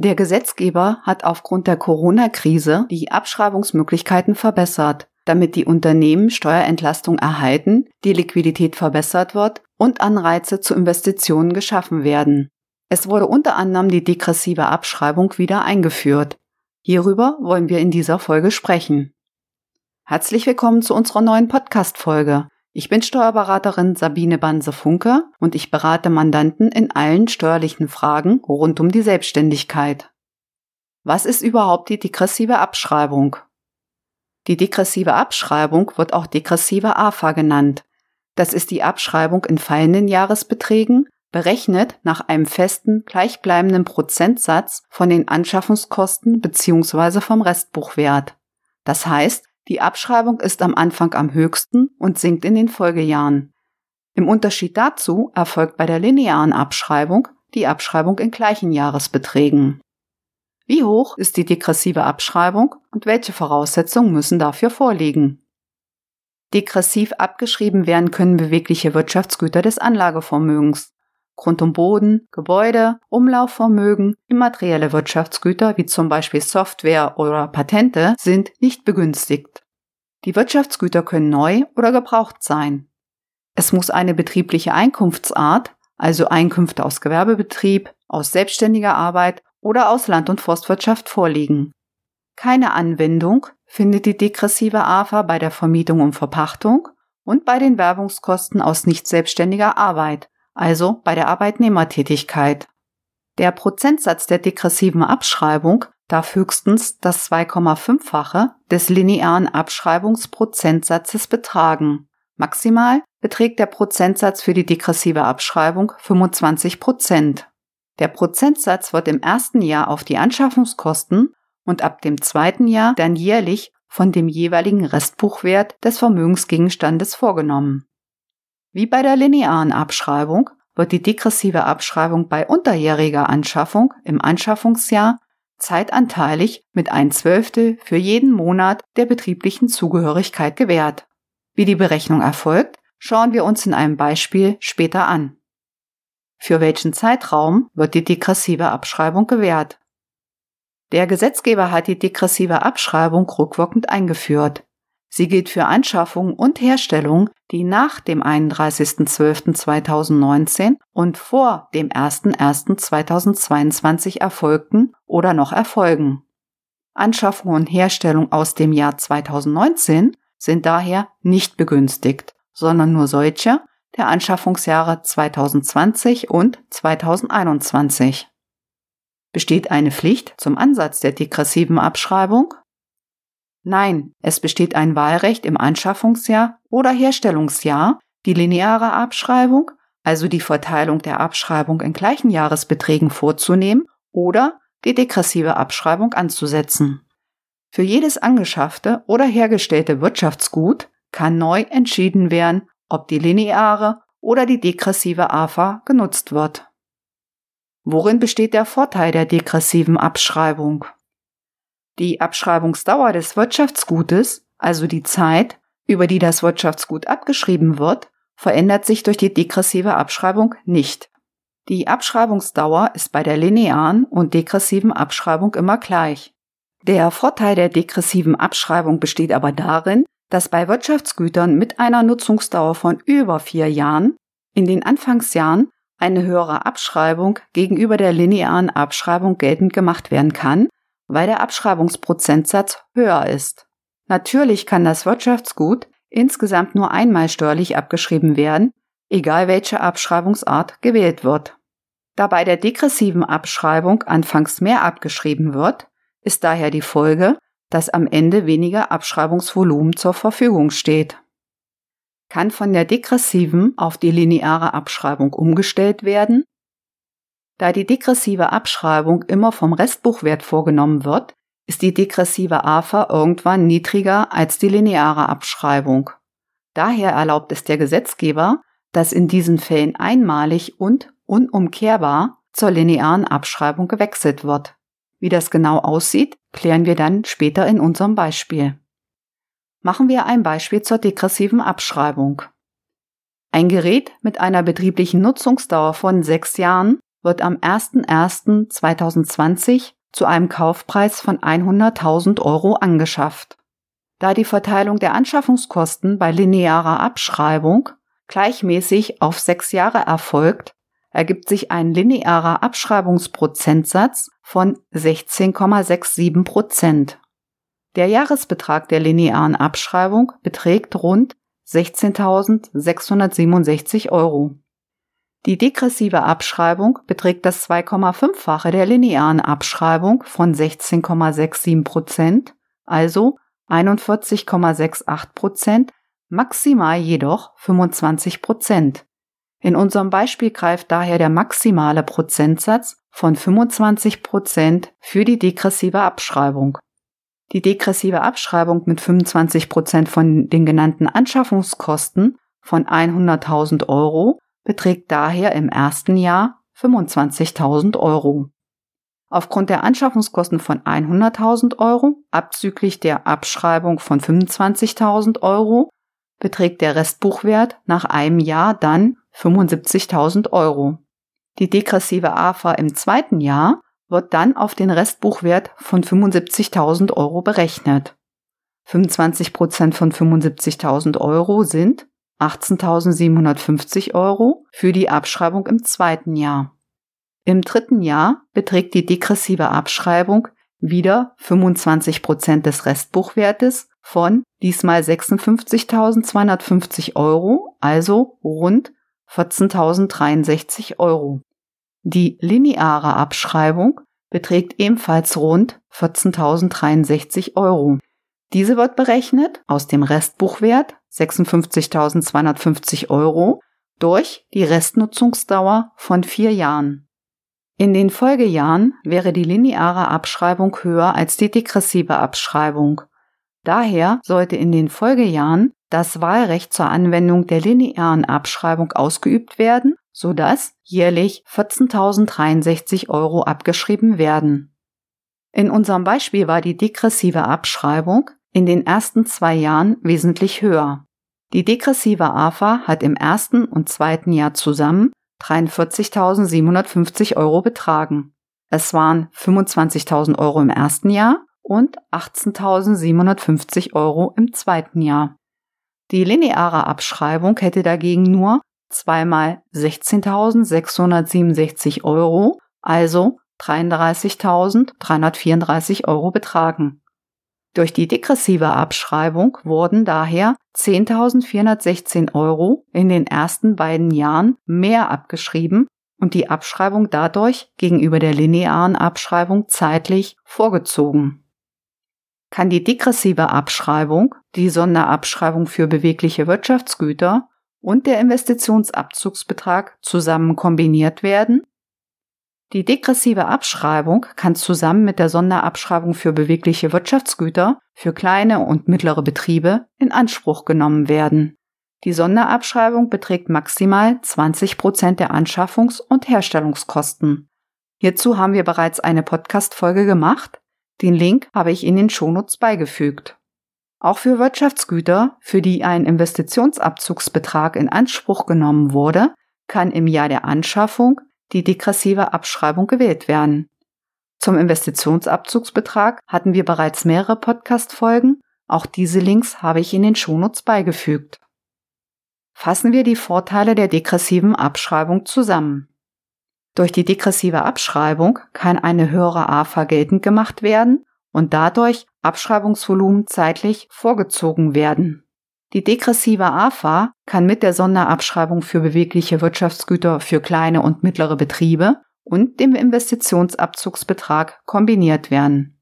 Der Gesetzgeber hat aufgrund der Corona-Krise die Abschreibungsmöglichkeiten verbessert, damit die Unternehmen Steuerentlastung erhalten, die Liquidität verbessert wird und Anreize zu Investitionen geschaffen werden. Es wurde unter anderem die degressive Abschreibung wieder eingeführt. Hierüber wollen wir in dieser Folge sprechen. Herzlich willkommen zu unserer neuen Podcast-Folge. Ich bin Steuerberaterin Sabine Banse-Funke und ich berate Mandanten in allen steuerlichen Fragen rund um die Selbstständigkeit. Was ist überhaupt die degressive Abschreibung? Die degressive Abschreibung wird auch degressive AFA genannt. Das ist die Abschreibung in fallenden Jahresbeträgen, berechnet nach einem festen, gleichbleibenden Prozentsatz von den Anschaffungskosten bzw. vom Restbuchwert. Das heißt, die Abschreibung ist am Anfang am höchsten und sinkt in den Folgejahren. Im Unterschied dazu erfolgt bei der linearen Abschreibung die Abschreibung in gleichen Jahresbeträgen. Wie hoch ist die degressive Abschreibung und welche Voraussetzungen müssen dafür vorliegen? Degressiv abgeschrieben werden können bewegliche Wirtschaftsgüter des Anlagevermögens. Grund und Boden, Gebäude, Umlaufvermögen, immaterielle Wirtschaftsgüter wie zum Beispiel Software oder Patente sind nicht begünstigt. Die Wirtschaftsgüter können neu oder gebraucht sein. Es muss eine betriebliche Einkunftsart, also Einkünfte aus Gewerbebetrieb, aus selbstständiger Arbeit oder aus Land- und Forstwirtschaft vorliegen. Keine Anwendung findet die degressive AFA bei der Vermietung und Verpachtung und bei den Werbungskosten aus nicht selbstständiger Arbeit, also bei der Arbeitnehmertätigkeit. Der Prozentsatz der degressiven Abschreibung darf höchstens das 2,5-fache des linearen Abschreibungsprozentsatzes betragen. Maximal beträgt der Prozentsatz für die degressive Abschreibung 25 Prozent. Der Prozentsatz wird im ersten Jahr auf die Anschaffungskosten und ab dem zweiten Jahr dann jährlich von dem jeweiligen Restbuchwert des Vermögensgegenstandes vorgenommen. Wie bei der linearen Abschreibung wird die degressive Abschreibung bei unterjähriger Anschaffung im Anschaffungsjahr zeitanteilig mit ein Zwölftel für jeden Monat der betrieblichen Zugehörigkeit gewährt. Wie die Berechnung erfolgt, schauen wir uns in einem Beispiel später an. Für welchen Zeitraum wird die degressive Abschreibung gewährt? Der Gesetzgeber hat die degressive Abschreibung rückwirkend eingeführt. Sie gilt für Anschaffungen und Herstellungen, die nach dem 31.12.2019 und vor dem 01.01.2022 erfolgten oder noch erfolgen. Anschaffungen und Herstellung aus dem Jahr 2019 sind daher nicht begünstigt, sondern nur solche der Anschaffungsjahre 2020 und 2021. Besteht eine Pflicht zum Ansatz der degressiven Abschreibung? Nein, es besteht ein Wahlrecht im Anschaffungsjahr oder Herstellungsjahr, die lineare Abschreibung, also die Verteilung der Abschreibung in gleichen Jahresbeträgen vorzunehmen oder die degressive Abschreibung anzusetzen. Für jedes angeschaffte oder hergestellte Wirtschaftsgut kann neu entschieden werden, ob die lineare oder die degressive AFA genutzt wird. Worin besteht der Vorteil der degressiven Abschreibung? Die Abschreibungsdauer des Wirtschaftsgutes, also die Zeit, über die das Wirtschaftsgut abgeschrieben wird, verändert sich durch die degressive Abschreibung nicht. Die Abschreibungsdauer ist bei der linearen und degressiven Abschreibung immer gleich. Der Vorteil der degressiven Abschreibung besteht aber darin, dass bei Wirtschaftsgütern mit einer Nutzungsdauer von über vier Jahren in den Anfangsjahren eine höhere Abschreibung gegenüber der linearen Abschreibung geltend gemacht werden kann, weil der Abschreibungsprozentsatz höher ist. Natürlich kann das Wirtschaftsgut insgesamt nur einmal steuerlich abgeschrieben werden, egal welche Abschreibungsart gewählt wird. Da bei der degressiven Abschreibung anfangs mehr abgeschrieben wird, ist daher die Folge, dass am Ende weniger Abschreibungsvolumen zur Verfügung steht. Kann von der degressiven auf die lineare Abschreibung umgestellt werden, da die degressive Abschreibung immer vom Restbuchwert vorgenommen wird, ist die degressive AFA irgendwann niedriger als die lineare Abschreibung. Daher erlaubt es der Gesetzgeber, dass in diesen Fällen einmalig und unumkehrbar zur linearen Abschreibung gewechselt wird. Wie das genau aussieht, klären wir dann später in unserem Beispiel. Machen wir ein Beispiel zur degressiven Abschreibung. Ein Gerät mit einer betrieblichen Nutzungsdauer von sechs Jahren wird am 01.01.2020 zu einem Kaufpreis von 100.000 Euro angeschafft. Da die Verteilung der Anschaffungskosten bei linearer Abschreibung gleichmäßig auf sechs Jahre erfolgt, ergibt sich ein linearer Abschreibungsprozentsatz von 16,67 Prozent. Der Jahresbetrag der linearen Abschreibung beträgt rund 16.667 Euro. Die degressive Abschreibung beträgt das 2,5-fache der linearen Abschreibung von 16,67 Prozent, also 41,68 Prozent, maximal jedoch 25 Prozent. In unserem Beispiel greift daher der maximale Prozentsatz von 25 Prozent für die degressive Abschreibung. Die degressive Abschreibung mit 25 Prozent von den genannten Anschaffungskosten von 100.000 Euro beträgt daher im ersten Jahr 25.000 Euro. Aufgrund der Anschaffungskosten von 100.000 Euro abzüglich der Abschreibung von 25.000 Euro beträgt der Restbuchwert nach einem Jahr dann 75.000 Euro. Die degressive AFA im zweiten Jahr wird dann auf den Restbuchwert von 75.000 Euro berechnet. 25 Prozent von 75.000 Euro sind 18.750 Euro für die Abschreibung im zweiten Jahr. Im dritten Jahr beträgt die degressive Abschreibung wieder 25 Prozent des Restbuchwertes von diesmal 56.250 Euro, also rund 14.063 Euro. Die lineare Abschreibung beträgt ebenfalls rund 14.063 Euro. Diese wird berechnet aus dem Restbuchwert 56.250 Euro durch die Restnutzungsdauer von vier Jahren. In den Folgejahren wäre die lineare Abschreibung höher als die degressive Abschreibung. Daher sollte in den Folgejahren das Wahlrecht zur Anwendung der linearen Abschreibung ausgeübt werden, sodass jährlich 14.063 Euro abgeschrieben werden. In unserem Beispiel war die degressive Abschreibung in den ersten zwei Jahren wesentlich höher. Die degressive AFA hat im ersten und zweiten Jahr zusammen 43.750 Euro betragen. Es waren 25.000 Euro im ersten Jahr und 18.750 Euro im zweiten Jahr. Die lineare Abschreibung hätte dagegen nur zweimal 16.667 Euro, also 33.334 Euro betragen. Durch die degressive Abschreibung wurden daher 10.416 Euro in den ersten beiden Jahren mehr abgeschrieben und die Abschreibung dadurch gegenüber der linearen Abschreibung zeitlich vorgezogen. Kann die degressive Abschreibung, die Sonderabschreibung für bewegliche Wirtschaftsgüter und der Investitionsabzugsbetrag zusammen kombiniert werden, die degressive Abschreibung kann zusammen mit der Sonderabschreibung für bewegliche Wirtschaftsgüter für kleine und mittlere Betriebe in Anspruch genommen werden. Die Sonderabschreibung beträgt maximal 20 Prozent der Anschaffungs- und Herstellungskosten. Hierzu haben wir bereits eine Podcast-Folge gemacht. Den Link habe ich in den Shownotes beigefügt. Auch für Wirtschaftsgüter, für die ein Investitionsabzugsbetrag in Anspruch genommen wurde, kann im Jahr der Anschaffung die degressive Abschreibung gewählt werden. Zum Investitionsabzugsbetrag hatten wir bereits mehrere Podcast-Folgen. Auch diese Links habe ich in den Shownotes beigefügt. Fassen wir die Vorteile der degressiven Abschreibung zusammen. Durch die degressive Abschreibung kann eine höhere AFA geltend gemacht werden und dadurch Abschreibungsvolumen zeitlich vorgezogen werden. Die degressive AFA kann mit der Sonderabschreibung für bewegliche Wirtschaftsgüter für kleine und mittlere Betriebe und dem Investitionsabzugsbetrag kombiniert werden.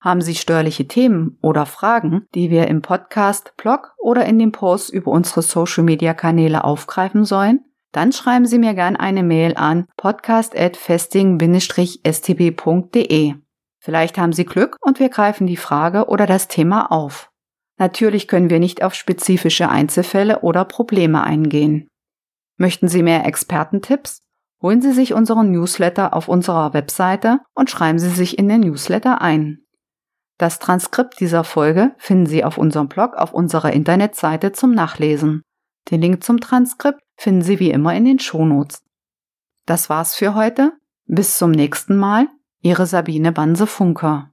Haben Sie steuerliche Themen oder Fragen, die wir im Podcast, Blog oder in dem Post über unsere Social-Media-Kanäle aufgreifen sollen? Dann schreiben Sie mir gern eine Mail an podcast.festing-stb.de. Vielleicht haben Sie Glück und wir greifen die Frage oder das Thema auf. Natürlich können wir nicht auf spezifische Einzelfälle oder Probleme eingehen. Möchten Sie mehr Expertentipps? Holen Sie sich unseren Newsletter auf unserer Webseite und schreiben Sie sich in den Newsletter ein. Das Transkript dieser Folge finden Sie auf unserem Blog auf unserer Internetseite zum Nachlesen. Den Link zum Transkript finden Sie wie immer in den Shownotes. Das war's für heute. Bis zum nächsten Mal. Ihre Sabine Banse-Funker.